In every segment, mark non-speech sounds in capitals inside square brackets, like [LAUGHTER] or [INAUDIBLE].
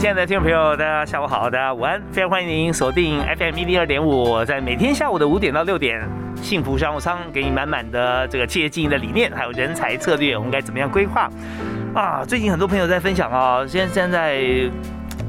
亲爱的听众朋友，大家下午好，大家午安，非常欢迎您锁定 FM 一零二点五，在每天下午的五点到六点，幸福商务舱给你满满的这个企业经营的理念，还有人才策略，我们该怎么样规划啊？最近很多朋友在分享啊，现在现在。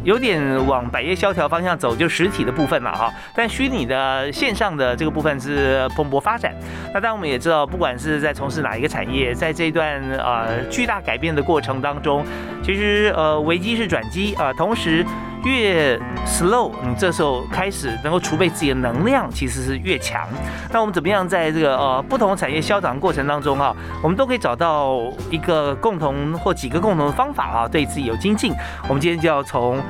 有点往百业萧条方向走，就实体的部分了哈。但虚拟的线上的这个部分是蓬勃发展。那当然我们也知道，不管是在从事哪一个产业，在这段呃巨大改变的过程当中，其实呃危机是转机啊，同时。越 slow，你这时候开始能够储备自己的能量，其实是越强。那我们怎么样在这个呃不同产业消长过程当中啊，我们都可以找到一个共同或几个共同的方法啊，对自己有精进。我们今天就要从。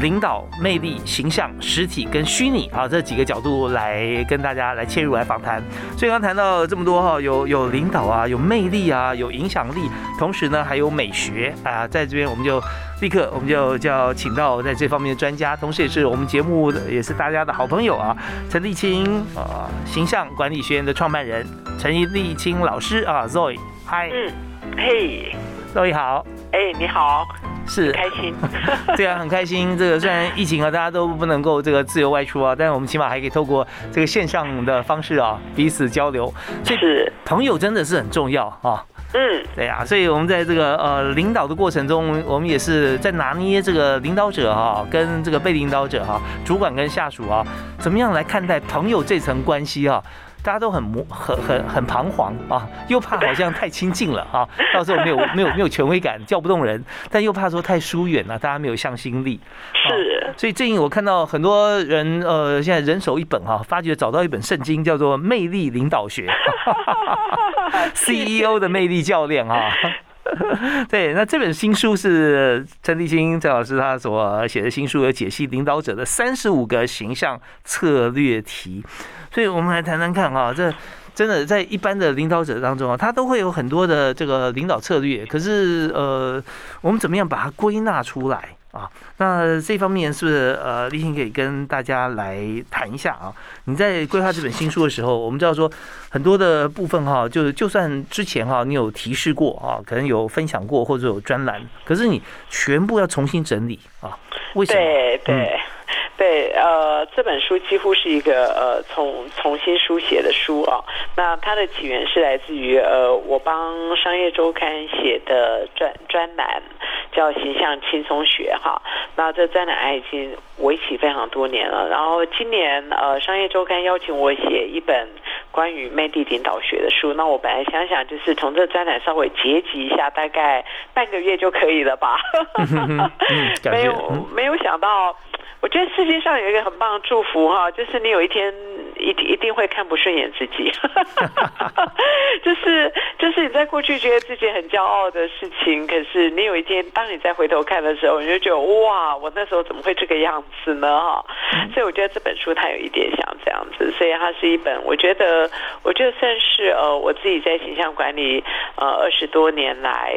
领导魅力、形象、实体跟虚拟啊这几个角度来跟大家来切入来访谈。所以刚谈到这么多哈，有有领导啊，有魅力啊，有影响力，同时呢还有美学啊，在这边我们就立刻我们就叫请到在这方面的专家，同时也是我们节目也是大家的好朋友啊，陈立清啊，形象管理学院的创办人陈立清老师啊，Zoe，嗨，嗯，嘿，Zoe 好，哎，你好。是开心，[LAUGHS] 对啊，很开心。这个虽然疫情啊，大家都不能够这个自由外出啊，但是我们起码还可以透过这个线上的方式啊，彼此交流。是，朋友真的是很重要啊。嗯，对啊，所以我们在这个呃领导的过程中，我们也是在拿捏这个领导者哈，跟这个被领导者哈，主管跟下属啊，怎么样来看待朋友这层关系啊？大家都很模很很很彷徨啊，又怕好像太亲近了啊，[LAUGHS] 到时候没有没有没有权威感，叫不动人，但又怕说太疏远了，大家没有向心力。是，所以最近我看到很多人呃，现在人手一本哈，发觉找到一本圣经，叫做《魅力领导学》，[LAUGHS] CEO 的魅力教练啊。[LAUGHS] 对，那这本新书是陈立新郑老师他所写的新书，有解析领导者的三十五个形象策略题。所以我们来谈谈看啊，这真的在一般的领导者当中啊，他都会有很多的这个领导策略。可是呃，我们怎么样把它归纳出来啊？那这方面是不是呃，立新可以跟大家来谈一下啊？你在规划这本新书的时候，我们知道说很多的部分哈，就是就算之前哈你有提示过啊，可能有分享过或者有专栏，可是你全部要重新整理啊？为什么？对对。对，呃，这本书几乎是一个呃，重重新书写的书啊。那它的起源是来自于呃，我帮商业周刊写的专专栏，叫《形象轻松学》哈。那这专栏已经为期非常多年了。然后今年呃，商业周刊邀请我写一本关于魅力领导学的书。那我本来想想，就是从这专栏稍微结集一下，大概半个月就可以了吧。没有，没有想到。我觉得世界上有一个很棒的祝福哈，就是你有一天一一定会看不顺眼自己，[LAUGHS] 就是就是你在过去觉得自己很骄傲的事情，可是你有一天当你再回头看的时候，你就觉得哇，我那时候怎么会这个样子呢？哈，所以我觉得这本书它有一点像这样子，所以它是一本我觉得我觉得算是呃我自己在形象管理呃二十多年来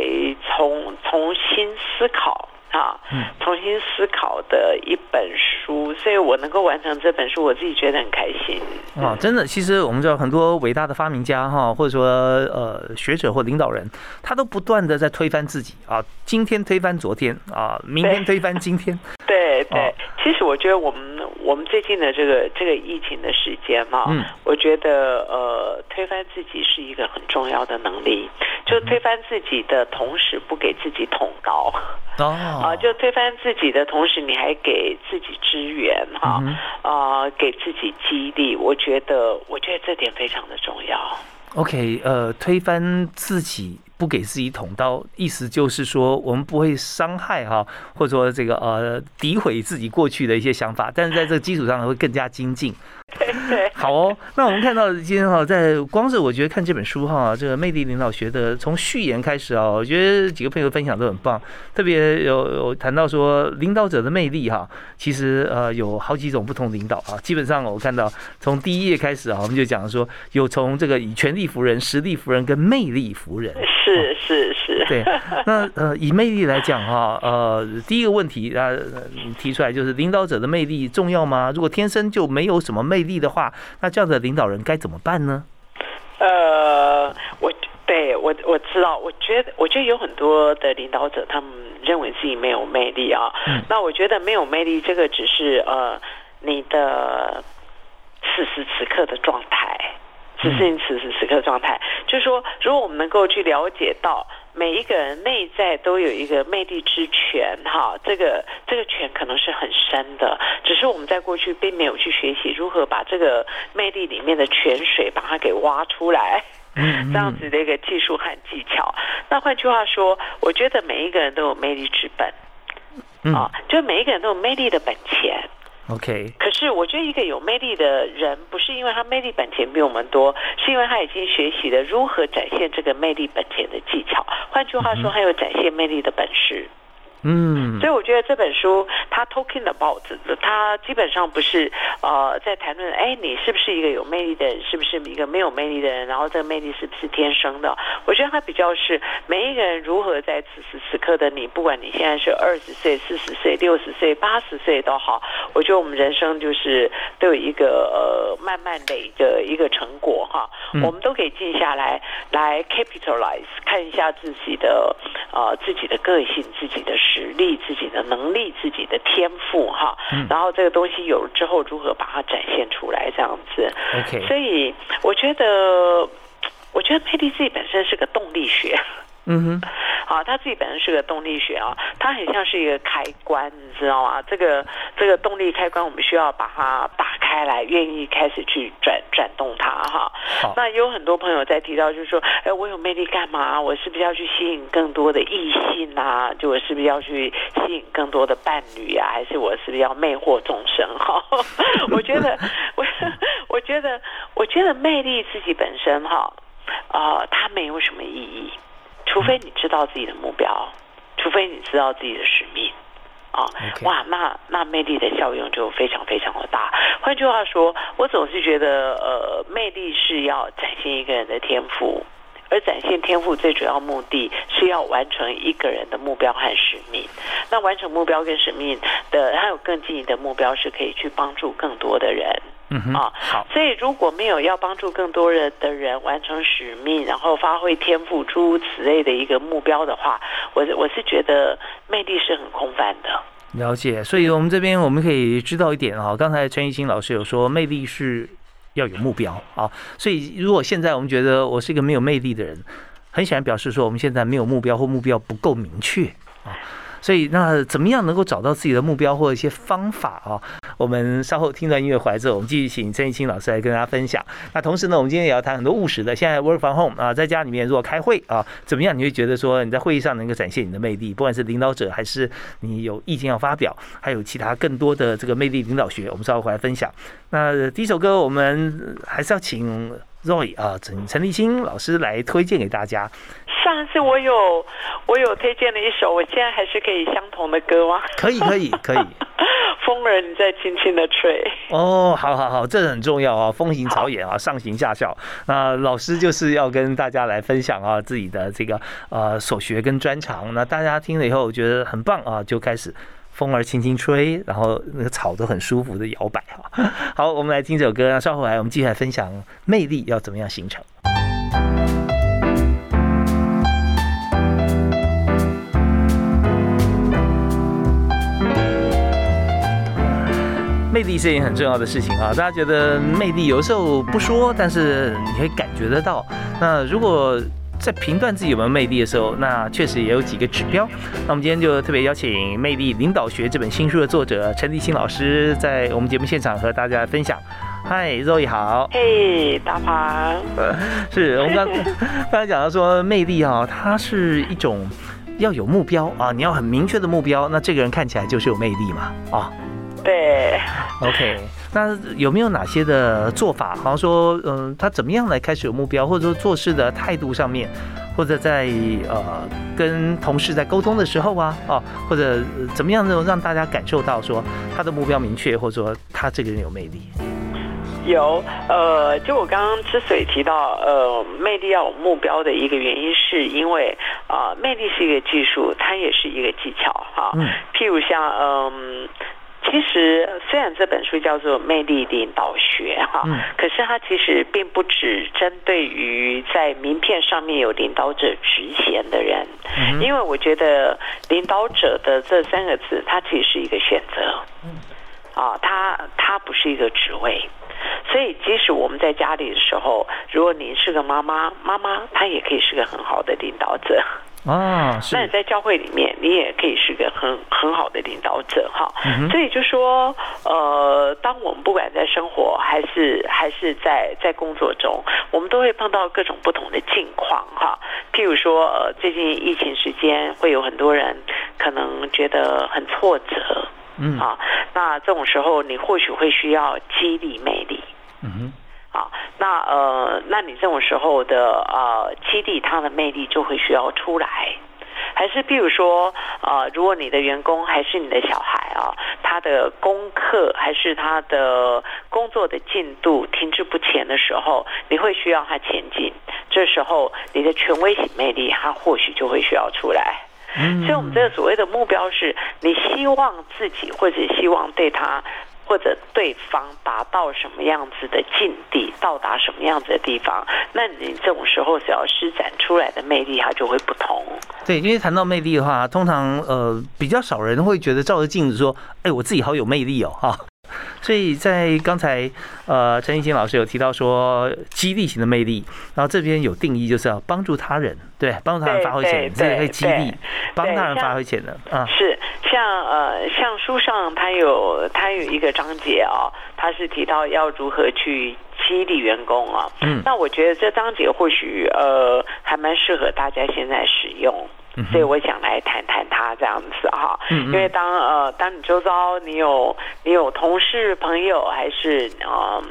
重重新思考。啊，重新思考的一本书，所以我能够完成这本书，我自己觉得很开心。啊，真的，其实我们知道很多伟大的发明家哈，或者说呃学者或领导人，他都不断的在推翻自己啊，今天推翻昨天啊，明天推翻今天。[LAUGHS] 对对，其实我觉得我们我们最近的这个这个疫情的时间嘛，嗯，我觉得呃推翻自己是一个很重要的能力，就推翻自己的同时不给自己捅刀。哦，啊，就推翻自己的同时，你还给自己支援哈，啊，给自己激励，我觉得，我觉得这点非常的重要。OK，呃，推翻自己，不给自己捅刀，意思就是说，我们不会伤害哈，或者说这个呃诋毁自己过去的一些想法，但是在这个基础上会更加精进。对对，好哦。那我们看到今天哈，在光是我觉得看这本书哈，这个魅力领导学的从序言开始啊，我觉得几个朋友分享都很棒，特别有有谈到说领导者的魅力哈，其实呃有好几种不同领导啊。基本上我看到从第一页开始啊，我们就讲说有从这个以权力服人、实力服人跟魅力服人。是是是。对，那呃以魅力来讲哈，呃第一个问题啊提出来就是领导者的魅力重要吗？如果天生就没有什么魅力的话，那这样的领导人该怎么办呢？呃，我对我我知道，我觉得我觉得有很多的领导者，他们认为自己没有魅力啊。嗯。那我觉得没有魅力，这个只是呃你的此时此刻的状态，只是你此时此刻的状态。就是说，如果我们能够去了解到。每一个人内在都有一个魅力之泉，哈，这个这个泉可能是很深的，只是我们在过去并没有去学习如何把这个魅力里面的泉水把它给挖出来，这样子的一个技术和技巧。那换句话说，我觉得每一个人都有魅力之本，啊，就每一个人都有魅力的本钱。OK，可是我觉得一个有魅力的人，不是因为他魅力本钱比我们多，是因为他已经学习了如何展现这个魅力本钱的技巧。换句话说，他有展现魅力的本事。嗯，所以我觉得这本书它 talking about 它基本上不是呃在谈论哎你是不是一个有魅力的人，是不是一个没有魅力的人，然后这个魅力是不是天生的？我觉得它比较是每一个人如何在此时此刻的你，不管你现在是二十岁、四十岁、六十岁、八十岁都好，我觉得我们人生就是都有一个呃慢慢累的一个成果哈，我们都可以静下来来 capitalize 看一下自己的呃自己的个性、自己的。实力、自己的能力、自己的天赋，哈，然后这个东西有了之后，如何把它展现出来，这样子。OK，所以我觉得，我觉得佩蒂自己本身是个动力学。嗯哼，好，他自己本身是个动力学啊，它很像是一个开关，你知道吗？这个这个动力开关，我们需要把它打开来，愿意开始去转转动它哈。那有很多朋友在提到，就是说，哎，我有魅力干嘛？我是不是要去吸引更多的异性啊？就我是不是要去吸引更多的伴侣啊？还是我是不是要魅惑众生？[LAUGHS] 哈，我觉得，我我觉得，我觉得魅力自己本身哈，啊，它没有什么意义。除非你知道自己的目标，除非你知道自己的使命，啊，哇，那那魅力的效用就非常非常的大。换句话说，我总是觉得，呃，魅力是要展现一个人的天赋，而展现天赋最主要目的是要完成一个人的目标和使命。那完成目标跟使命的，还有更进一步的目标，是可以去帮助更多的人。嗯啊，好。所以如果没有要帮助更多人的人完成使命，然后发挥天赋诸如此类的一个目标的话，我我是觉得魅力是很空泛的。了解，所以我们这边我们可以知道一点啊。刚才陈奕新老师有说，魅力是要有目标啊。所以如果现在我们觉得我是一个没有魅力的人，很显然表示说我们现在没有目标或目标不够明确啊。所以，那怎么样能够找到自己的目标或者一些方法啊？我们稍后听段音乐回来之后，我们继续请陈奕清老师来跟大家分享。那同时呢，我们今天也要谈很多务实的。现在 work from home 啊，在家里面如果开会啊，怎么样你会觉得说你在会议上能够展现你的魅力？不管是领导者还是你有意见要发表，还有其他更多的这个魅力领导学，我们稍后回来分享。那第一首歌，我们还是要请 Roy 啊，陈陈立新老师来推荐给大家。上次我有我有推荐了一首，我现在还是可以相同的歌吗？可以可以可以。风儿你在轻轻的吹。哦，好好好，这很重要啊，风行草野啊，上行下效。那老师就是要跟大家来分享啊自己的这个呃所学跟专长。那大家听了以后觉得很棒啊，就开始风儿轻轻吹，然后那个草都很舒服的摇摆哈。[LAUGHS] 好，我们来听这首歌，那稍后来我们继续来分享魅力要怎么样形成。魅力是一件很重要的事情啊！大家觉得魅力有时候不说，但是你可以感觉得到。那如果在评断自己有没有魅力的时候，那确实也有几个指标。那我们今天就特别邀请《魅力领导学》这本新书的作者陈立新老师，在我们节目现场和大家分享。嗨，肉姨好。嘿，大鹏。[LAUGHS] 是我们刚刚才讲到说，魅力啊，它是一种要有目标啊，你要很明确的目标，那这个人看起来就是有魅力嘛啊。对，OK，那有没有哪些的做法？好像说，嗯，他怎么样来开始有目标，或者说做事的态度上面，或者在呃跟同事在沟通的时候啊，哦，或者怎么样能让大家感受到说他的目标明确，或者说他这个人有魅力？有，呃，就我刚刚之所以提到，呃，魅力要有目标的一个原因，是因为啊，魅力是一个技术，它也是一个技巧，哈。嗯。譬如像，嗯，其实虽然这本书叫做《魅力领导学》，哈，嗯，可是它其实并不只针对于在名片上面有领导者职衔的人，嗯，因为我觉得领导者的这三个字，它其实是一个选择，嗯，啊，它它不是一个职位。所以，即使我们在家里的时候，如果您是个妈妈，妈妈她也可以是个很好的领导者啊。那你在教会里面，你也可以是个很很好的领导者哈。所以就说，呃，当我们不管在生活还是还是在在工作中，我们都会碰到各种不同的境况哈。譬如说，呃，最近疫情时间，会有很多人可能觉得很挫折。嗯啊，那这种时候你或许会需要激励魅力。嗯哼，啊，那呃，那你这种时候的呃基地，它的魅力就会需要出来，还是比如说呃，如果你的员工还是你的小孩啊，他的功课还是他的工作的进度停滞不前的时候，你会需要他前进，这时候你的权威型魅力他或许就会需要出来。所以，我们这个所谓的目标是，你希望自己或者希望对他或者对方达到什么样子的境地，到达什么样子的地方，那你这种时候只要施展出来的魅力，它就会不同。对，因为谈到魅力的话，通常呃比较少人会觉得照着镜子说，哎，我自己好有魅力哦，哈。所以在刚才，呃，陈奕迅老师有提到说激励型的魅力，然后这边有定义，就是要帮助他人，对，帮助他人发挥潜能，这会激励，帮他人发挥潜能啊。是像呃，像书上他有他有一个章节啊，他是提到要如何去激励员工啊。嗯，那我觉得这章节或许呃还蛮适合大家现在使用。所以我想来谈谈他这样子哈，因为当呃当你周遭你有你有同事朋友还是呃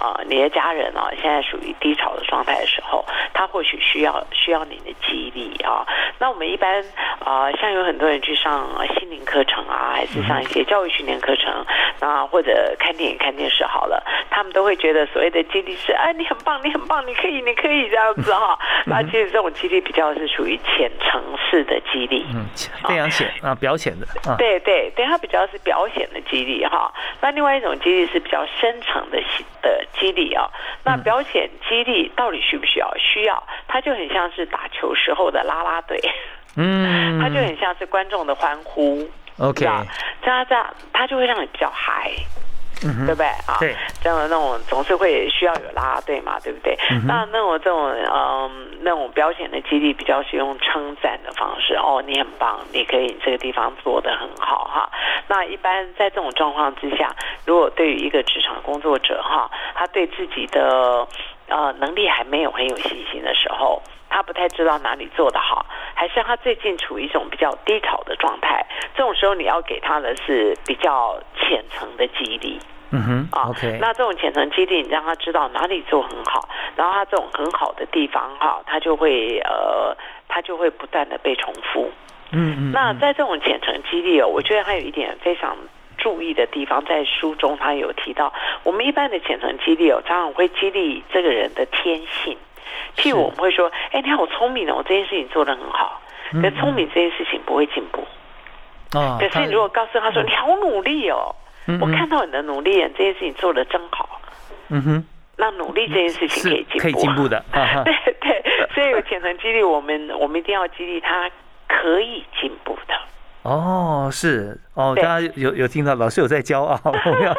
呃你的家人啊，现在属于低潮的状态的时候，他或许需要需要你的激励啊。那我们一般啊，像有很多人去上心灵课程啊，还是上一些教育训练课程那，或者看电影看电视好了，他们都会觉得所谓的激励是哎你很棒你很棒你可以你可以这样子哈。那其实这种激励比较是属于浅层。式的激励，嗯，非常浅啊，表浅的，啊。对对对，它比较是表显的激励哈。那另外一种激励是比较深层的的激励啊。那表显激励到底需不需要？需要，它就很像是打球时候的啦啦队，嗯，[LAUGHS] 它就很像是观众的欢呼，OK，这样这样，它就会让你比较嗨。对不对啊？对，这样的那种总是会需要有拉拉队嘛，对不对？那那种这种嗯，那种表现的激励比较是用称赞的方式哦，你很棒，你可以这个地方做得很好哈。那一般在这种状况之下，如果对于一个职场工作者哈，他对自己的呃能力还没有很有信心的时候。他不太知道哪里做得好，还是他最近处于一种比较低潮的状态。这种时候，你要给他的是比较浅层的激励。嗯哼，啊，OK。那这种浅层激励，你让他知道哪里做很好，然后他这种很好的地方，哈，他就会呃，他就会不断的被重复。嗯嗯。那在这种浅层激励哦，我觉得还有一点非常注意的地方，在书中他有提到，我们一般的浅层激励哦，常常会激励这个人的天性。譬如我们会说，哎，你好聪明哦，这件事情做得很好。可聪明这件事情不会进步。哦。可是你如果告诉他说，你好努力哦，我看到你的努力，这件事情做得真好。嗯哼。那努力这件事情可以进步。可以进步的。[LAUGHS] 对对，所以有潜能激励，我们我们一定要激励他可以进步的。哦，是哦，大家有有听到老师有在骄傲，[LAUGHS] 要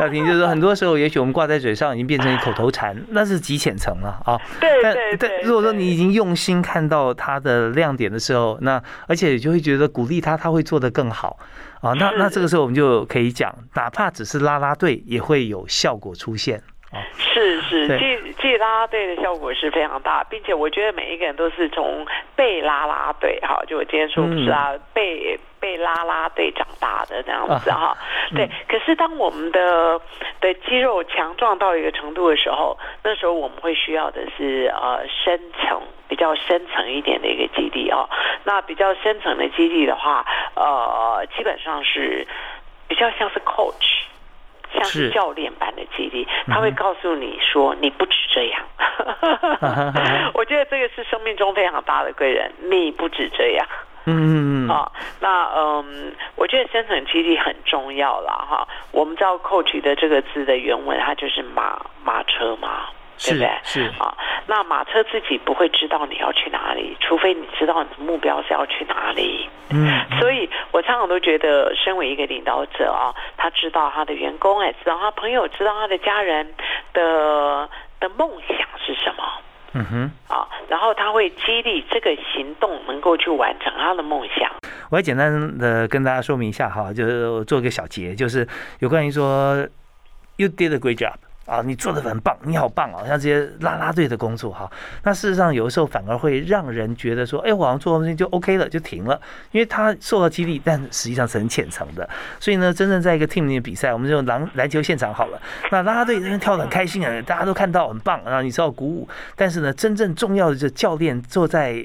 要听，就是说很多时候，也许我们挂在嘴上已经变成一口头禅，[LAUGHS] 那是极浅层了啊。对对对。如果说你已经用心看到他的亮点的时候，那而且就会觉得鼓励他，他会做得更好啊。那那这个时候我们就可以讲，哪怕只是拉拉队，也会有效果出现。是是，记记拉拉队的效果是非常大，并且我觉得每一个人都是从被拉拉队，哈，就我今天说不是啊，被被被拉拉队长大的那样子哈。对，可是当我们的的肌肉强壮到一个程度的时候，那时候我们会需要的是呃深层比较深层一点的一个基地哦。那比较深层的基地的话，呃，基本上是比较像是 coach。像是教练般的基地，他会告诉你说：“你不止这样。[LAUGHS] ”我觉得这个是生命中非常大的贵人。你不止这样。嗯嗯嗯。啊，那嗯，我觉得生存基地很重要了哈。我们知道 “coach” 的这个字的原文，它就是马马车嘛。对不对？是啊，那马车自己不会知道你要去哪里，除非你知道你的目标是要去哪里。嗯，所以我常常都觉得，身为一个领导者啊，他知道他的员工，哎，知道他朋友，知道他的家人的的梦想是什么。嗯哼，啊，然后他会激励这个行动能够去完成他的梦想。我要简单的跟大家说明一下哈，就是做个小结，就是有关于说，You did a great job。啊，你做的很棒，你好棒啊！像这些拉拉队的工作哈，那事实上有的时候反而会让人觉得说，哎，我好像做东西就 OK 了，就停了，因为他受到激励，但实际上是很浅层的。所以呢，真正在一个 team 里面比赛，我们就篮篮球现场好了，那拉拉队那边跳的很开心啊，大家都看到很棒，然后你受到鼓舞。但是呢，真正重要的就是教练坐在。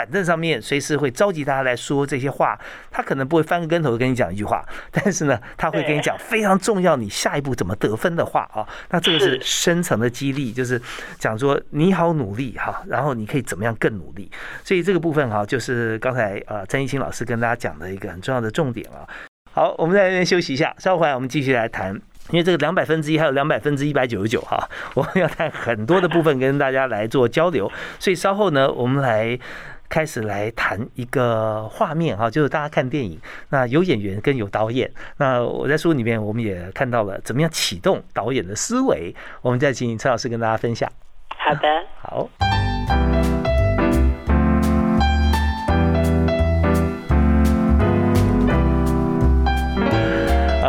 板凳上面随时会召集大家来说这些话，他可能不会翻个跟头跟你讲一句话，[LAUGHS] 但是呢，他会跟你讲非常重要你下一步怎么得分的话啊。那这个是深层的激励，就是讲说你好努力哈，然后你可以怎么样更努力。所以这个部分哈，就是刚才呃张一清老师跟大家讲的一个很重要的重点啊。好，我们在这边休息一下，稍后回来我们继续来谈，因为这个两百分之一还有两百分之一百九十九哈，我们要谈很多的部分跟大家来做交流，所以稍后呢，我们来。开始来谈一个画面哈，就是大家看电影，那有演员跟有导演。那我在书里面我们也看到了怎么样启动导演的思维。我们再请陈老师跟大家分享。好的，好。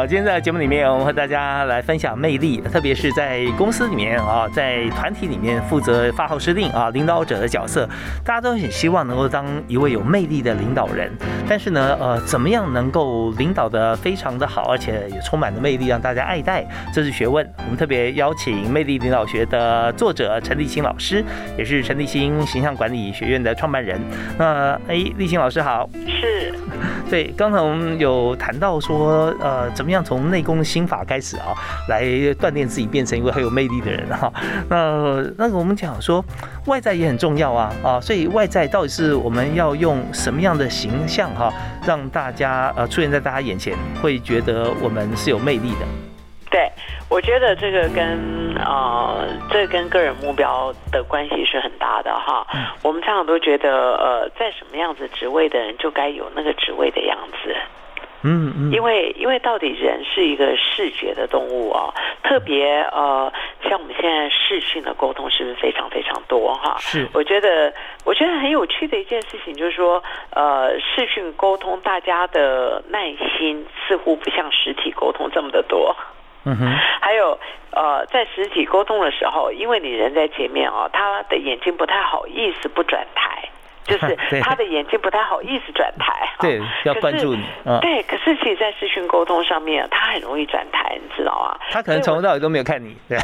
今天在节目里面，我们和大家来分享魅力，特别是在公司里面啊，在团体里面负责发号施令啊，领导者的角色，大家都很希望能够当一位有魅力的领导人。但是呢，呃，怎么样能够领导的非常的好，而且也充满了魅力，让大家爱戴，这是学问。我们特别邀请魅力领导学的作者陈立新老师，也是陈立新形象管理学院的创办人。那哎，立新老师好。是。对，刚才我们有谈到说，呃，怎么。样从内功心法开始啊，来锻炼自己，变成一位很有魅力的人哈。[LAUGHS] 那那个我们讲说，外在也很重要啊啊，所以外在到底是我们要用什么样的形象哈，让大家呃出现在大家眼前，会觉得我们是有魅力的。对，我觉得这个跟呃，这跟个人目标的关系是很大的哈。我们常常都觉得呃，在什么样子职位的人就该有那个职位的样子。嗯嗯，因为因为到底人是一个视觉的动物哦，特别呃，像我们现在视讯的沟通是不是非常非常多哈？是，我觉得我觉得很有趣的一件事情就是说，呃，视讯沟通大家的耐心似乎不像实体沟通这么的多。嗯哼，还有呃，在实体沟通的时候，因为你人在前面哦，他的眼睛不太好意思不转台。就是 [LAUGHS] 他的眼睛不太好意思转台，[LAUGHS] 对，要关注你。对，可是其实，在视讯沟通上面，他很容易转台，你知道吗？他可能从头到尾都没有看你，[LAUGHS] 对。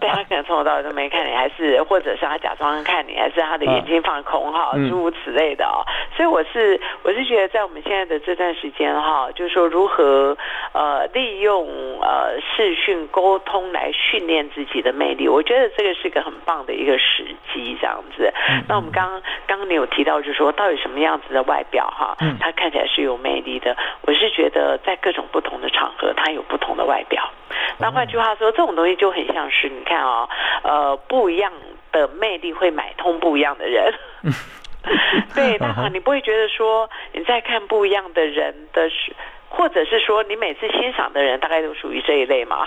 对他可能从头到尾都没看你，还是或者是他假装看你，还是他的眼睛放空哈，诸如此类的哦。所以我是我是觉得，在我们现在的这段时间哈，就是说如何呃利用呃视讯沟通来训练自己的魅力，我觉得这个是个很棒的一个时机，这样子。那我们刚刚刚你有提。提到就是说，到底什么样子的外表哈，他看起来是有魅力的。我是觉得在各种不同的场合，他有不同的外表。那换句话说，这种东西就很像是你看啊，呃，不一样的魅力会买通不一样的人。[LAUGHS] 对，那你不会觉得说你在看不一样的人的是，或者是说你每次欣赏的人大概都属于这一类吗？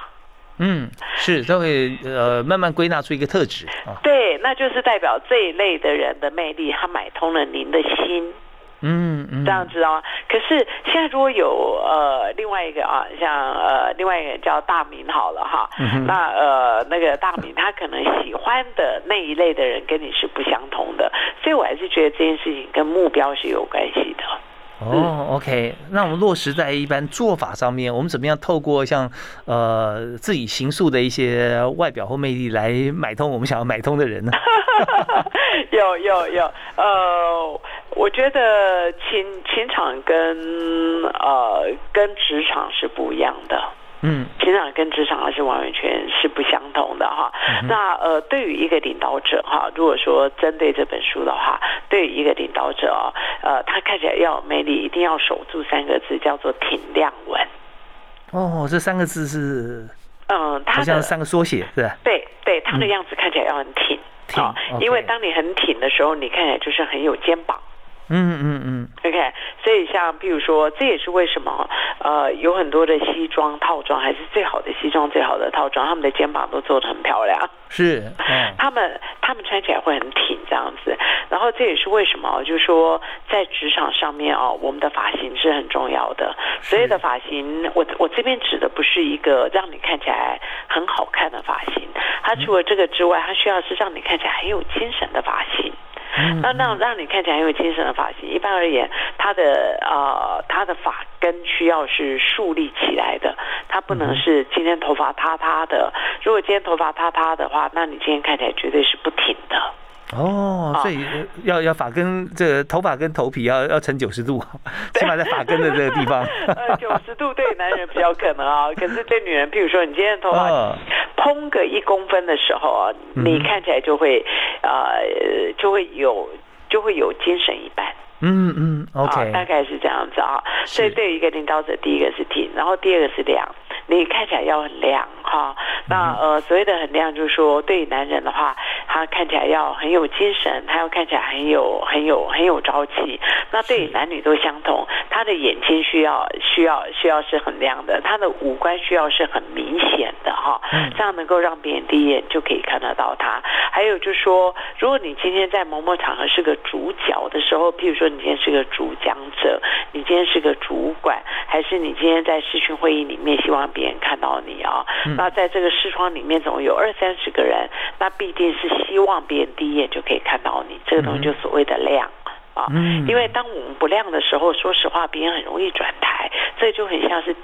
嗯，是都会呃慢慢归纳出一个特质啊。对，那就是代表这一类的人的魅力，他买通了您的心。嗯嗯，这样子哦。可是现在如果有呃另外一个啊，像呃另外一个叫大明好了哈，嗯那呃那个大明他可能喜欢的那一类的人跟你是不相同的，所以我还是觉得这件事情跟目标是有关系的。哦，OK，那我们落实在一般做法上面，我们怎么样透过像呃自己行塑的一些外表或魅力来买通我们想要买通的人呢？[LAUGHS] 有有有，呃，我觉得情情场跟呃跟职场是不一样的。嗯，情场跟职场还是完完全是不相同的哈。那呃，对于一个领导者哈，如果说针对这本书的话，对于一个领导者哦，呃，他看起来要有魅力，一定要守住三个字，叫做挺亮稳。哦，这三个字是嗯，好像三个缩写是吧？对对，他的样子看起来要很挺，挺，因为当你很挺的时候，你看起来就是很有肩膀。嗯嗯嗯，OK，所以像比如说，这也是为什么呃有很多的西装套装，还是最好的西装、最好的套装，他们的肩膀都做的很漂亮。是，[LAUGHS] 他们他们穿起来会很挺这样子。然后这也是为什么，就是说在职场上面哦，我们的发型是很重要的。所有的发型，我我这边指的不是一个让你看起来很好看的发型，它除了这个之外，它需要是让你看起来很有精神的发型。那让让你看起来很有精神的发型，一般而言，它的呃，它的发根需要是竖立起来的，它不能是今天头发塌塌的。如果今天头发塌塌的话，那你今天看起来绝对是不挺的。哦，所以要要发根，这个头发跟头皮要要成九十度，起码在发根的这个地方。[LAUGHS] 呃，九十度对男人比较可能啊，[LAUGHS] 可是对女人，譬如说你今天头发蓬个一公分的时候啊，你看起来就会呃就会有就会有精神一半。嗯嗯，OK，大概是这样子啊。所以对于一个领导者，第一个是挺，然后第二个是亮。你看起来要很亮哈，那呃所谓的很亮，就是说对于男人的话，他看起来要很有精神，他要看起来很有很有很有朝气。那对于男女都相同，他的眼睛需要需要需要是很亮的，他的五官需要是很明显的哈，这样能够让别人第一眼就可以看得到他。还有就是说，如果你今天在某某场合是个主角的时候，譬如说你今天是个主讲者，你今天是个主管，还是你今天在视讯会议里面希望。别人看到你啊，那在这个视窗里面总有二三十个人，那必定是希望别人第一眼就可以看到你。这个东西就所谓的亮啊，因为当我们不亮的时候，说实话，别人很容易转台，这就很像是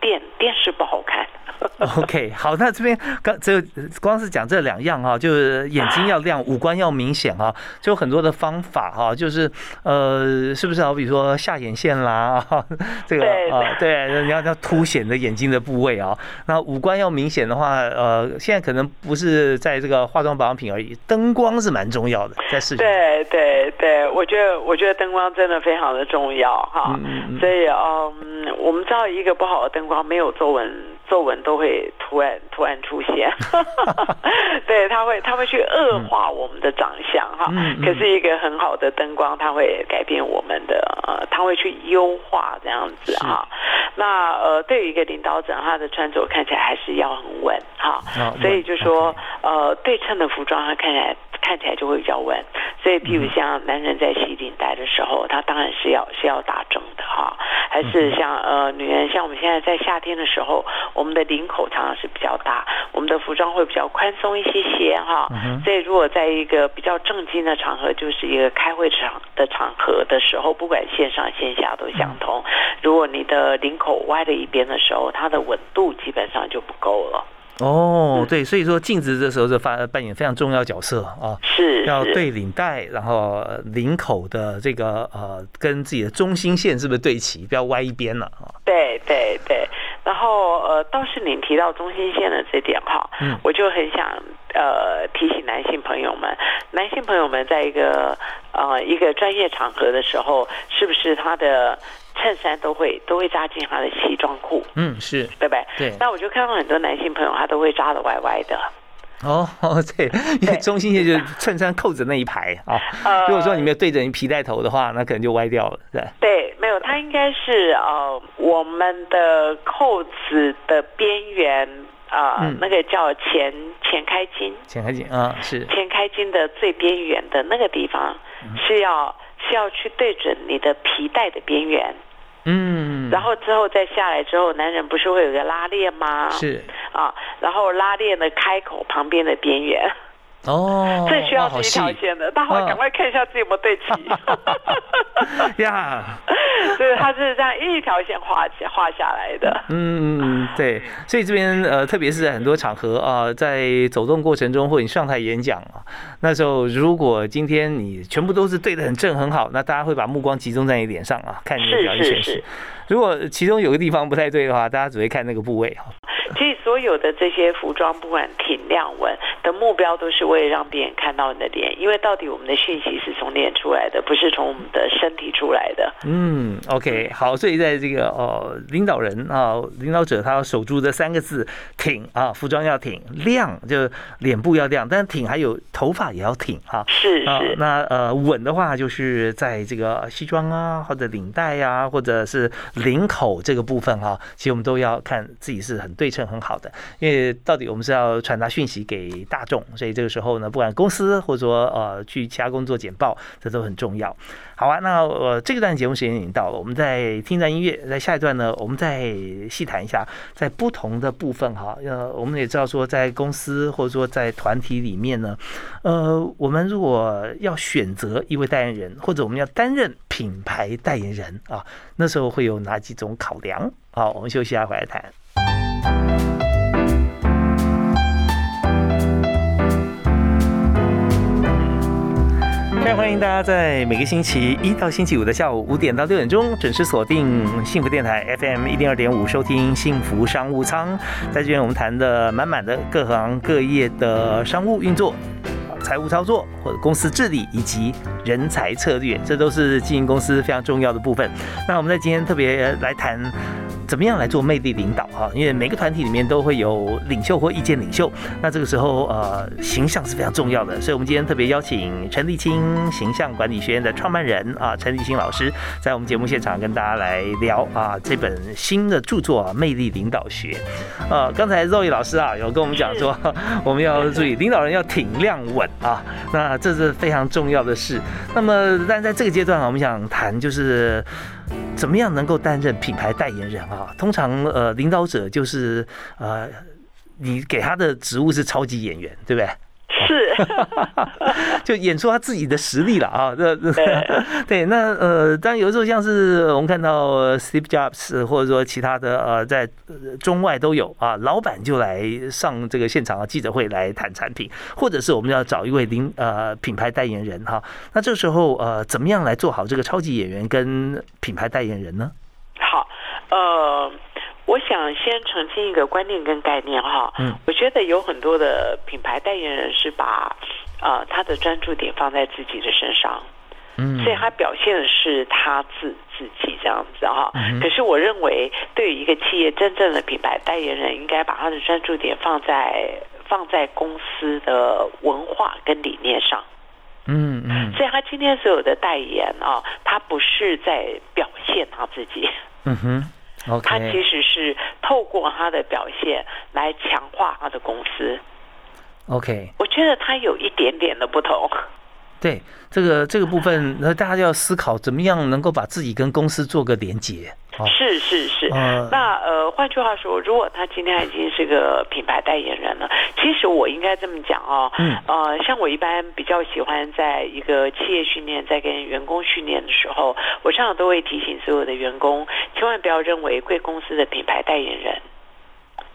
电电视不好看。[LAUGHS] OK，好，那这边刚这光是讲这两样哈，就是眼睛要亮，五官要明显哈，就很多的方法哈，就是呃，是不是好比说下眼线啦，[LAUGHS] 这个啊，对，你要要凸显的眼睛的部位啊，那五官要明显的话，呃，现在可能不是在这个化妆保养品而已，灯光是蛮重要的，在视觉。对对对，我觉得我觉得灯光真的非常的重要哈，所以嗯，我们知道一个不好的灯光没有皱纹。皱纹都会突然突然出现，[LAUGHS] 对，它会它会去恶化我们的长相哈。可是一个很好的灯光，它会改变我们的呃，它会去优化这样子哈。那呃，对于一个领导者，他的穿着看起来还是要很稳哈。所以就说呃，对称的服装，他看起来看起来就会比较稳。所以，譬如像男人在系领带的时候，他当然是要是要打正的哈。还是像呃，女人像我们现在在夏天的时候。我们的领口常常是比较大，我们的服装会比较宽松一些些哈。所以如果在一个比较正经的场合，就是一个开会场的场合的时候，不管线上线下都相同。如果你的领口歪了一边的时候，它的稳度基本上就不够了。哦，对，所以说镜子这时候就发扮演非常重要角色啊，是要对领带，然后领口的这个呃，跟自己的中心线是不是对齐，不要歪一边了啊？对对对。然后呃，倒是您提到中心线的这点哈，嗯，我就很想呃提醒男性朋友们，男性朋友们在一个呃一个专业场合的时候，是不是他的衬衫都会都会扎进他的西装裤？嗯，是对不对？对。那我就看到很多男性朋友，他都会扎的歪歪的。哦，对，因为中心线就是衬衫扣子那一排啊。如果说你没有对着你皮带头的话，那可能就歪掉了，对。对，没有，它应该是呃，我们的扣子的边缘啊，那个叫前前开襟。前开襟啊，是。前开襟的最边缘的那个地方是要是要去对准你的皮带的边缘。嗯，然后之后再下来之后，男人不是会有个拉链吗？是啊，然后拉链的开口旁边的边缘。哦，这需要是一条线的，大伙赶快看一下自己有没有对齐。[LAUGHS] 呀，[LAUGHS] 对，它是这样一条线画画下来的。嗯嗯嗯，对。所以这边呃，特别是在很多场合啊，在走动过程中或者你上台演讲啊，那时候如果今天你全部都是对的很正很好，那大家会把目光集中在你脸上啊，看你的表演诠释。如果其中有个地方不太对的话，大家只会看那个部位哈。其实所有的这些服装，不管挺亮纹的目标，都是为了让别人看到你的脸，因为到底我们的讯息是从脸出来的，不是从我们的身体出来的。嗯，OK，好，所以在这个哦，领导人啊，领导者他要守住这三个字，挺啊，服装要挺亮，就脸部要亮，但是挺还有头发也要挺哈。是是。那呃，稳的话就是在这个西装啊，或者领带呀，或者是领口这个部分哈，其实我们都要看自己是很对称。很好的，因为到底我们是要传达讯息给大众，所以这个时候呢，不管公司或者说呃去其他工作简报，这都很重要。好啊，那呃这个段节目时间已经到了，我们再听一段音乐，在下一段呢，我们再细谈一下，在不同的部分哈，呃我们也知道说，在公司或者说在团体里面呢，呃我们如果要选择一位代言人，或者我们要担任品牌代言人啊，那时候会有哪几种考量？好，我们休息一下，回来谈。欢迎大家在每个星期一到星期五的下午五点到六点钟准时锁定幸福电台 FM 一零二点五，收听幸福商务舱。在这边我们谈的满满的各行各业的商务运作、财务操作或者公司治理以及人才策略，这都是经营公司非常重要的部分。那我们在今天特别来谈。怎么样来做魅力领导哈？因为每个团体里面都会有领袖或意见领袖，那这个时候呃形象是非常重要的，所以我们今天特别邀请陈立清形象管理学院的创办人啊陈立清老师，在我们节目现场跟大家来聊啊这本新的著作《魅力领导学》。呃，刚才肉毅老师啊有跟我们讲说，[LAUGHS] 我们要注意领导人要挺亮稳啊，那这是非常重要的事。那么但在这个阶段啊，我们想谈就是。怎么样能够担任品牌代言人啊？通常呃，领导者就是呃，你给他的职务是超级演员，对不对？是，[LAUGHS] 就演出他自己的实力了啊！这 [LAUGHS] 对，那呃，当然有时候像是我们看到 Steve Jobs 或者说其他的呃，在中外都有啊，老板就来上这个现场啊记者会来谈产品，或者是我们要找一位领呃品牌代言人哈。那这时候呃，怎么样来做好这个超级演员跟品牌代言人呢？好，呃。我想先澄清一个观念跟概念哈，嗯，我觉得有很多的品牌代言人是把呃他的专注点放在自己的身上，嗯，所以他表现的是他自自己这样子哈。可是我认为，对于一个企业真正的品牌代言人，应该把他的专注点放在放在公司的文化跟理念上，嗯嗯，所以他今天所有的代言啊，他不是在表现他自己，嗯哼。他其实是透过他的表现来强化他的公司。OK，我觉得他有一点点的不同。对这个这个部分，那大家就要思考怎么样能够把自己跟公司做个连接。是是是，那呃，换句话说，如果他今天已经是个品牌代言人了，其实我应该这么讲哦，嗯，呃，像我一般比较喜欢在一个企业训练，在跟员工训练的时候，我常常都会提醒所有的员工，千万不要认为贵公司的品牌代言人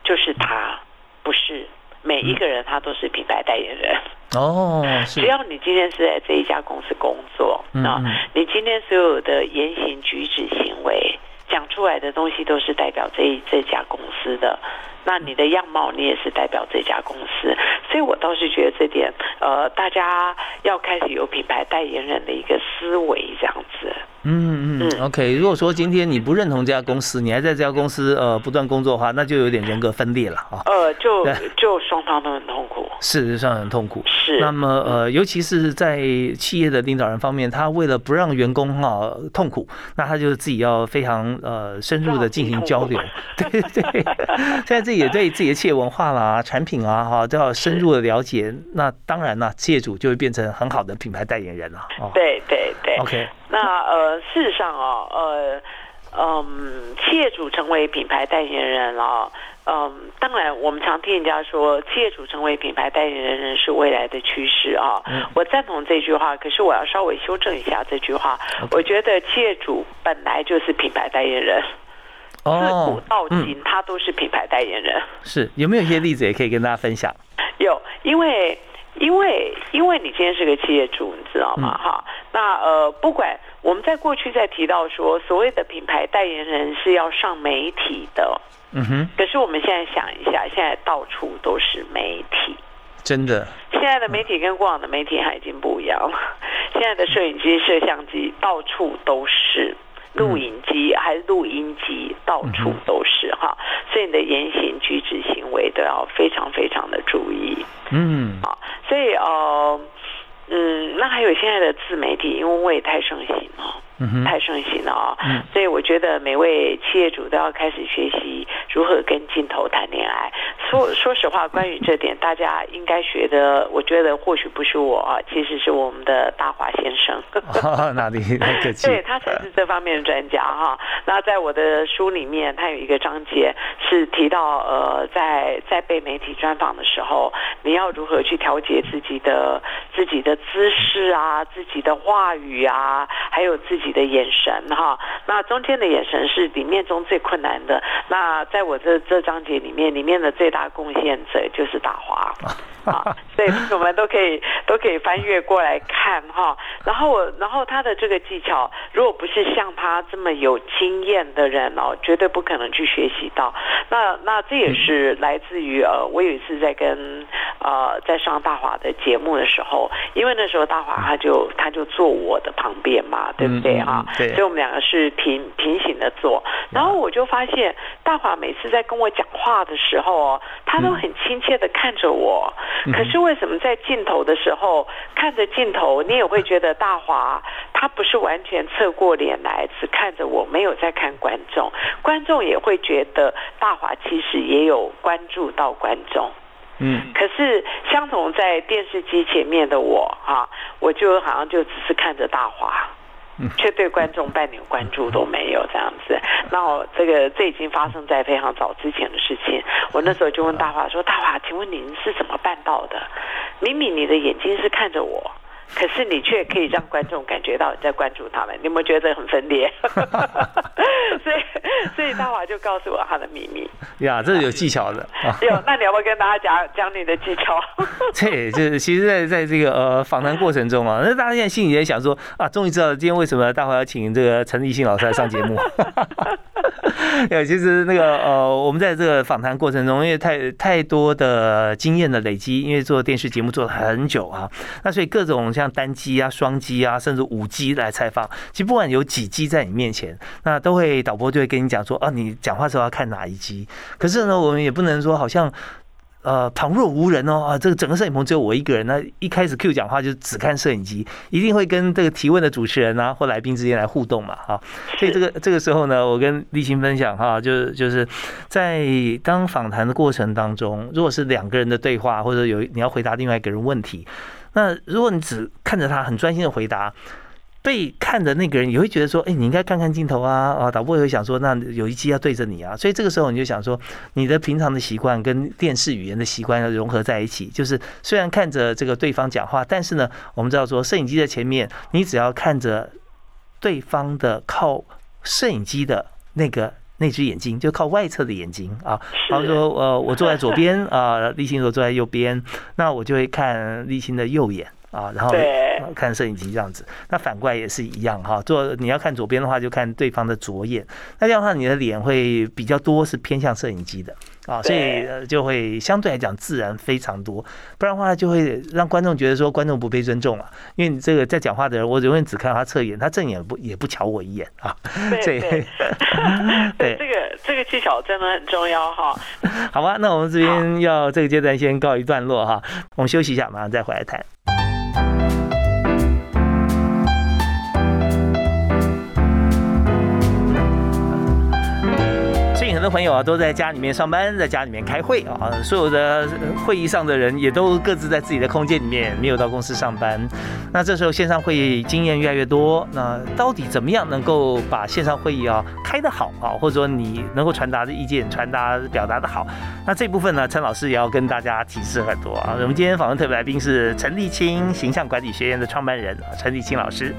就是他，不是每一个人他都是品牌代言人。哦，只要你今天是在这一家公司工作啊，你今天所有的言行举止行为。讲出来的东西都是代表这这家公司的，那你的样貌你也是代表这家公司，所以我倒是觉得这点，呃，大家要开始有品牌代言人的一个思维这样子。嗯嗯，OK。如果说今天你不认同这家公司，你还在这家公司呃不断工作的话，那就有点人格分裂了啊。呃，就就双方都很痛苦，事实上很痛苦。是。那么呃，尤其是在企业的领导人方面，他为了不让员工哈痛苦，那他就自己要非常呃深入的进行交流。对对。[LAUGHS] 现在自己也对自己的企业文化啦、产品啊哈都要深入的了解。那当然啦，企业主就会变成很好的品牌代言人了。对对对。OK。那呃，事实上啊，呃，嗯，企业主成为品牌代言人啊，嗯，当然，我们常听人家说，企业主成为品牌代言人是未来的趋势啊。我赞同这句话，可是我要稍微修正一下这句话。我觉得企业主本来就是品牌代言人，自古到今他都是品牌代言人。是有没有一些例子也可以跟大家分享？有，因为因为因为你今天是个企业主，你知道吗？哈，那呃，不管我们在过去在提到说，所谓的品牌代言人是要上媒体的。嗯哼，可是我们现在想一下，现在到处都是媒体，真的。现在的媒体跟过往的媒体还已经不一样了。现在的摄影机、摄像机到处都是，录影机还录音机到处都是哈。所以你的言行举止行为都要非常非常的注意。嗯，好，所以呃，嗯，那还有现在的自媒体，因为我也太盛行了。太盛行了啊！所以我觉得每位企业主都要开始学习如何跟镜头谈恋爱。说说实话，关于这点，大家应该学的，我觉得或许不是我啊，其实是我们的大华先生。哪里？[LAUGHS] 对他才是这方面的专家哈。那在我的书里面，他有一个章节是提到，呃，在在被媒体专访的时候，你要如何去调节自己的自己的姿势啊，自己的话语啊，还有自己。己的眼神哈，那中间的眼神是里面中最困难的。那在我这这章节里面，里面的最大贡献者就是大华 [LAUGHS] 啊，所以我们都可以都可以翻阅过来看哈。然后我，然后他的这个技巧，如果不是像他这么有经验的人哦，绝对不可能去学习到。那那这也是来自于呃，我有一次在跟呃在上大华的节目的时候，因为那时候大华他就他就坐我的旁边嘛，对不对？啊，所以我们两个是平平行的坐，然后我就发现大华每次在跟我讲话的时候哦，他都很亲切的看着我。可是为什么在镜头的时候看着镜头，你也会觉得大华他不是完全侧过脸来，只看着我，没有在看观众，观众也会觉得大华其实也有关注到观众。嗯，可是相同在电视机前面的我哈，我就好像就只是看着大华。却对观众半点关注都没有，这样子。那我这个这已经发生在非常早之前的事情。我那时候就问大华说：“大华，请问您是怎么办到的？明明你的眼睛是看着我。”可是你却可以让观众感觉到你在关注他们，你有没有觉得很分裂？[LAUGHS] 所以，所以大华就告诉我他的秘密。呀，这是有技巧的。有，那你要不要跟大家讲讲你的技巧？[LAUGHS] 对，就是其实，在在这个呃访谈过程中啊，那大家现在心里在想说啊，终于知道今天为什么大华要请这个陈立新老师来上节目。[LAUGHS] 有，其实那个呃，我们在这个访谈过程中，因为太太多的经验的累积，因为做电视节目做了很久啊，那所以各种像单机啊、双机啊，甚至五 G 来采访，其实不管有几机在你面前，那都会导播就会跟你讲说，啊，你讲话时候要看哪一机。可是呢，我们也不能说好像。呃，旁若无人哦啊，这个整个摄影棚只有我一个人。那一开始 Q 讲话就只看摄影机，一定会跟这个提问的主持人啊或来宾之间来互动嘛，哈。所以这个这个时候呢，我跟立新分享哈，就是就是在当访谈的过程当中，如果是两个人的对话，或者有你要回答另外一个人问题，那如果你只看着他很专心的回答。被看的那个人也会觉得说，哎，你应该看看镜头啊，啊，导播也会想说，那有一机要对着你啊，所以这个时候你就想说，你的平常的习惯跟电视语言的习惯要融合在一起，就是虽然看着这个对方讲话，但是呢，我们知道说，摄影机在前面，你只要看着对方的靠摄影机的那个那只眼睛，就靠外侧的眼睛啊，比方说，呃，我坐在左边啊，立新坐在右边，那我就会看立新的右眼。啊，然后看摄影机这样子，那反过来也是一样哈。做你要看左边的话，就看对方的左眼。那这样的话，你的脸会比较多是偏向摄影机的啊，所以就会相对来讲自然非常多。不然的话，就会让观众觉得说观众不被尊重啊。因为你这个在讲话的人，我永远只看他侧眼，他正眼不也不瞧我一眼啊。对 [LAUGHS] [LAUGHS] 对对，这个这个技巧真的很重要哈。好吧，那我们这边要这个阶段先告一段落哈，我们休息一下，马上再回来谈。朋友啊都在家里面上班，在家里面开会啊，所有的会议上的人也都各自在自己的空间里面，没有到公司上班。那这时候线上会议经验越来越多，那到底怎么样能够把线上会议啊开得好啊，或者说你能够传达的意见传达表达的好？那这部分呢，陈老师也要跟大家提示很多啊。我们今天访问特别来宾是陈立清形象管理学院的创办人陈立清老师。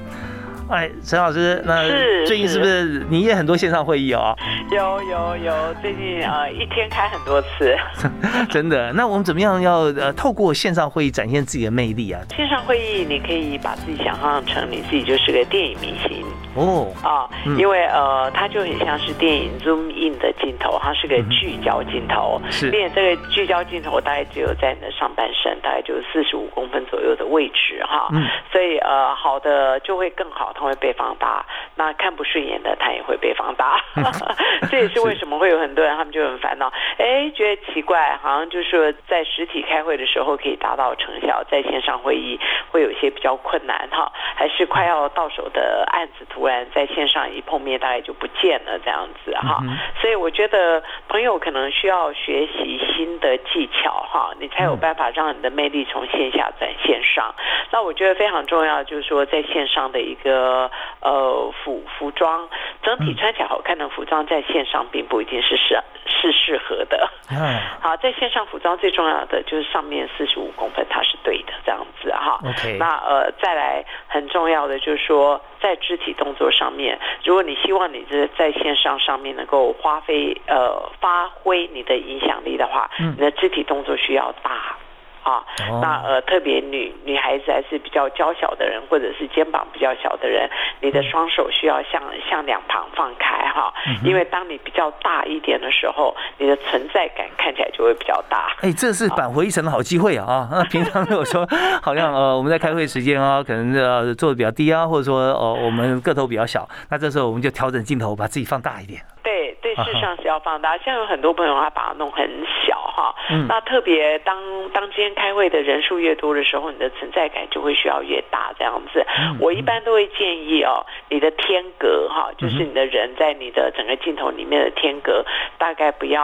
哎，陈老师，那最近是不是你也很多线上会议哦？有有有，最近呃一天开很多次，[LAUGHS] 真的。那我们怎么样要呃透过线上会议展现自己的魅力啊？线上会议你可以把自己想象成你自己就是个电影明星哦。啊，因为呃它就很像是电影 zoom in 的镜头，它是个聚焦镜头，是，并且这个聚焦镜头大概只有在你的上半身，大概就是四十五公分左右的位置哈，嗯，所以呃好的就会更好。它会被放大，那看不顺眼的它也会被放大，[LAUGHS] 这也是为什么会有很多人他们就很烦恼，哎，觉得奇怪，好像就是说在实体开会的时候可以达到成效，在线上会议会有一些比较困难哈，还是快要到手的案子突然在线上一碰面大概就不见了这样子哈，所以我觉得朋友可能需要学习新的技巧哈，你才有办法让你的魅力从线下转线上。那我觉得非常重要就是说在线上的一个。呃呃服服装整体穿起来好看的服装，在线上并不一定是适是适合的。嗯，好，在线上服装最重要的就是上面四十五公分，它是对的，这样子哈。OK，那呃再来很重要的就是说，在肢体动作上面，如果你希望你这在线上上面能够花费呃发挥你的影响力的话，你的肢体动作需要大。啊，那呃，特别女女孩子还是比较娇小的人，或者是肩膀比较小的人，你的双手需要向向两旁放开哈，因为当你比较大一点的时候，你的存在感看起来就会比较大。哎，这是扳回一城的好机会啊！那平常如果说好像呃我们在开会时间啊，可能呃做的比较低啊，或者说哦我们个头比较小，那这时候我们就调整镜头，把自己放大一点。对对，事实上是要放大。像有很多朋友他把它弄很小哈，那特别当当今天开会的人数越多的时候，你的存在感就会需要越大这样子。我一般都会建议哦，你的天格哈，就是你的人在你的整个镜头里面的天格，大概不要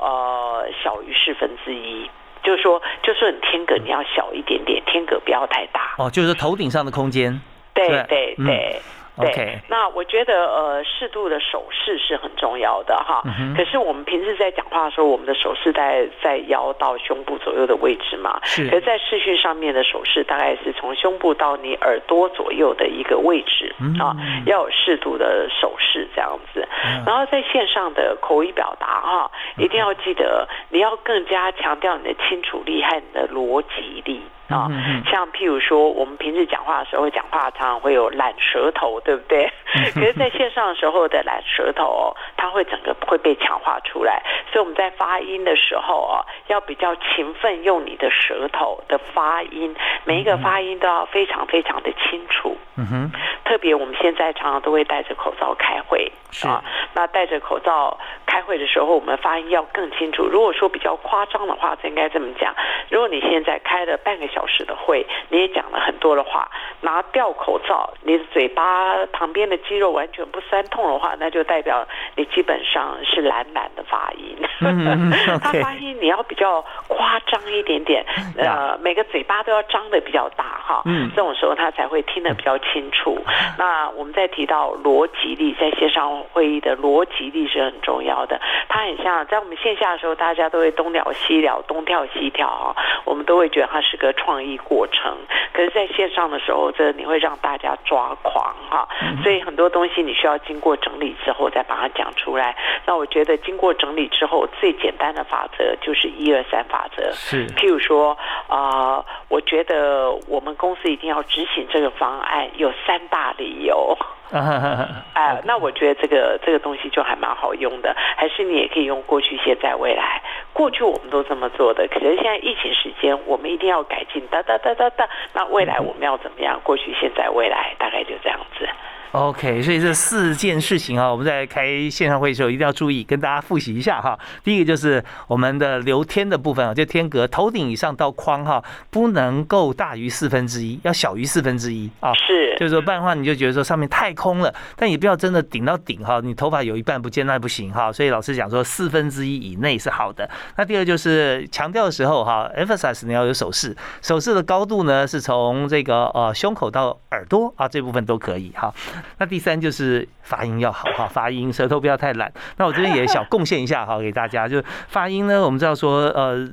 呃小于四分之一。就是说，就算你天格你要小一点点，天格不要太大。哦，就是头顶上的空间。对对对。对，那我觉得呃，适度的手势是很重要的哈。可是我们平时在讲话的时候，我们的手势在在腰到胸部左右的位置嘛。是。可是在视讯上面的手势，大概是从胸部到你耳朵左右的一个位置啊，要有适度的手势这样子。然后在线上的口语表达哈，一定要记得，你要更加强调你的清楚力和你的逻辑力。啊，像譬如说，我们平时讲话的时候，讲话常常会有懒舌头，对不对？可是在线上的时候的懒舌头，哦，它会整个会被强化出来。所以我们在发音的时候哦，要比较勤奋用你的舌头的发音，每一个发音都要非常非常的清楚。嗯哼，特别我们现在常常都会戴着口罩开会，啊，那戴着口罩开会的时候，我们发音要更清楚。如果说比较夸张的话，就应该这么讲：如果你现在开了半个小时的会，你也讲了很多的话，拿掉口罩，你的嘴巴旁边的肌肉完全不酸痛的话，那就代表你基本上是懒懒的发音。[LAUGHS] 他发音你要比较夸张一点点，[LAUGHS] 呃，每个嘴巴都要张的比较大哈，这种时候他才会听得比较清楚。那我们在提到逻辑力，在线上会议的逻辑力是很重要的。它很像在我们线下的时候，大家都会东聊西聊，东跳西跳啊，我们都会觉得它是个创意过程。可是在线上的时候，这你会让大家抓狂哈，所以很多东西你需要经过整理之后再把它讲出来。那我觉得经过整理之后，最简单的法则就是一二三法则。是，譬如说啊，我觉得我们公司一定要执行这个方案，有三大理由。哎，那我觉得这个这个东西就还蛮好用的。还是你也可以用过去、现在、未来。过去我们都这么做的，可是现在疫情时间，我们一定要改进。哒哒哒哒哒。那未来我们要怎么样？过去、现在、未来，大概就这样子。OK，所以这四件事情啊，我们在开线上会的时候一定要注意，跟大家复习一下哈。第一个就是我们的留天的部分啊，就天格头顶以上到框哈，不能够大于四分之一，要小于四分之一啊。是，就是说，不然的话你就觉得说上面太空了，但也不要真的顶到顶哈，你头发有一半不见那不行哈。所以老师讲说四分之一以内是好的。那第二就是强调的时候哈，emphasize 你要有手势，手势的高度呢是从这个呃胸口到耳朵啊这部分都可以哈。那第三就是发音要好哈，发音舌头不要太懒。那我这边也小贡献一下哈，给大家，就发音呢，我们知道说呃。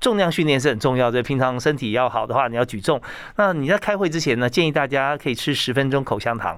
重量训练是很重要的，平常身体要好的话，你要举重。那你在开会之前呢，建议大家可以吃十分钟口香糖。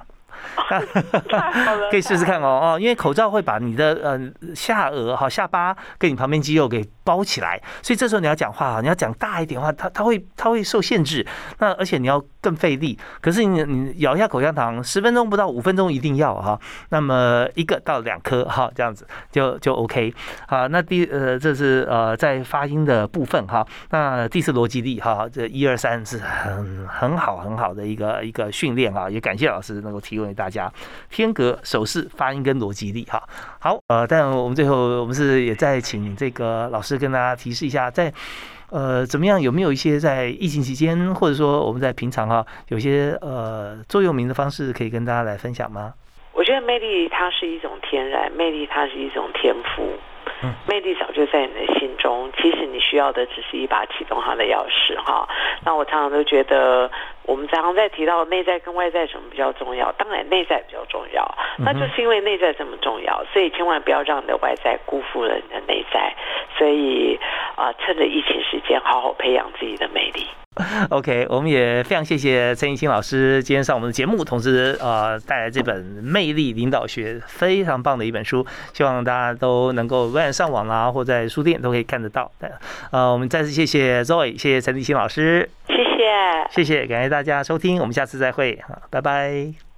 [LAUGHS] 可以试试看哦哦，因为口罩会把你的呃下颚哈下巴跟你旁边肌肉给包起来，所以这时候你要讲话哈，你要讲大一点话，它它会它会受限制。那而且你要更费力。可是你你咬一下口香糖，十分钟不到五分钟一定要哈。那么一个到两颗哈，这样子就就 OK。好，那第呃这是呃在发音的部分哈。那第四逻辑力哈，这一二三是很很好很好的一个一个训练啊，也感谢老师能够提供。给大家天格手势发音跟逻辑力哈好呃，但我们最后我们是也在请这个老师跟大家提示一下，在呃怎么样有没有一些在疫情期间或者说我们在平常哈有些呃座右铭的方式可以跟大家来分享吗？我觉得魅力它是一种天然，魅力它是一种天赋。魅力早就在你的心中，其实你需要的只是一把启动它的钥匙哈。那我常常都觉得，我们常常在提到内在跟外在什么比较重要，当然内在比较重要。那就是因为内在这么重要，所以千万不要让你的外在辜负了你的内在。所以啊，趁着疫情时间，好好培养自己的魅力。OK，我们也非常谢谢陈怡清老师今天上我们的节目，同时呃带来这本《魅力领导学》，非常棒的一本书，希望大家都能够不管上网啦，或在书店都可以看得到。呃，我们再次谢谢 Zoe，谢谢陈怡清老师，谢谢谢，谢，感谢大家收听，我们下次再会，好，拜拜。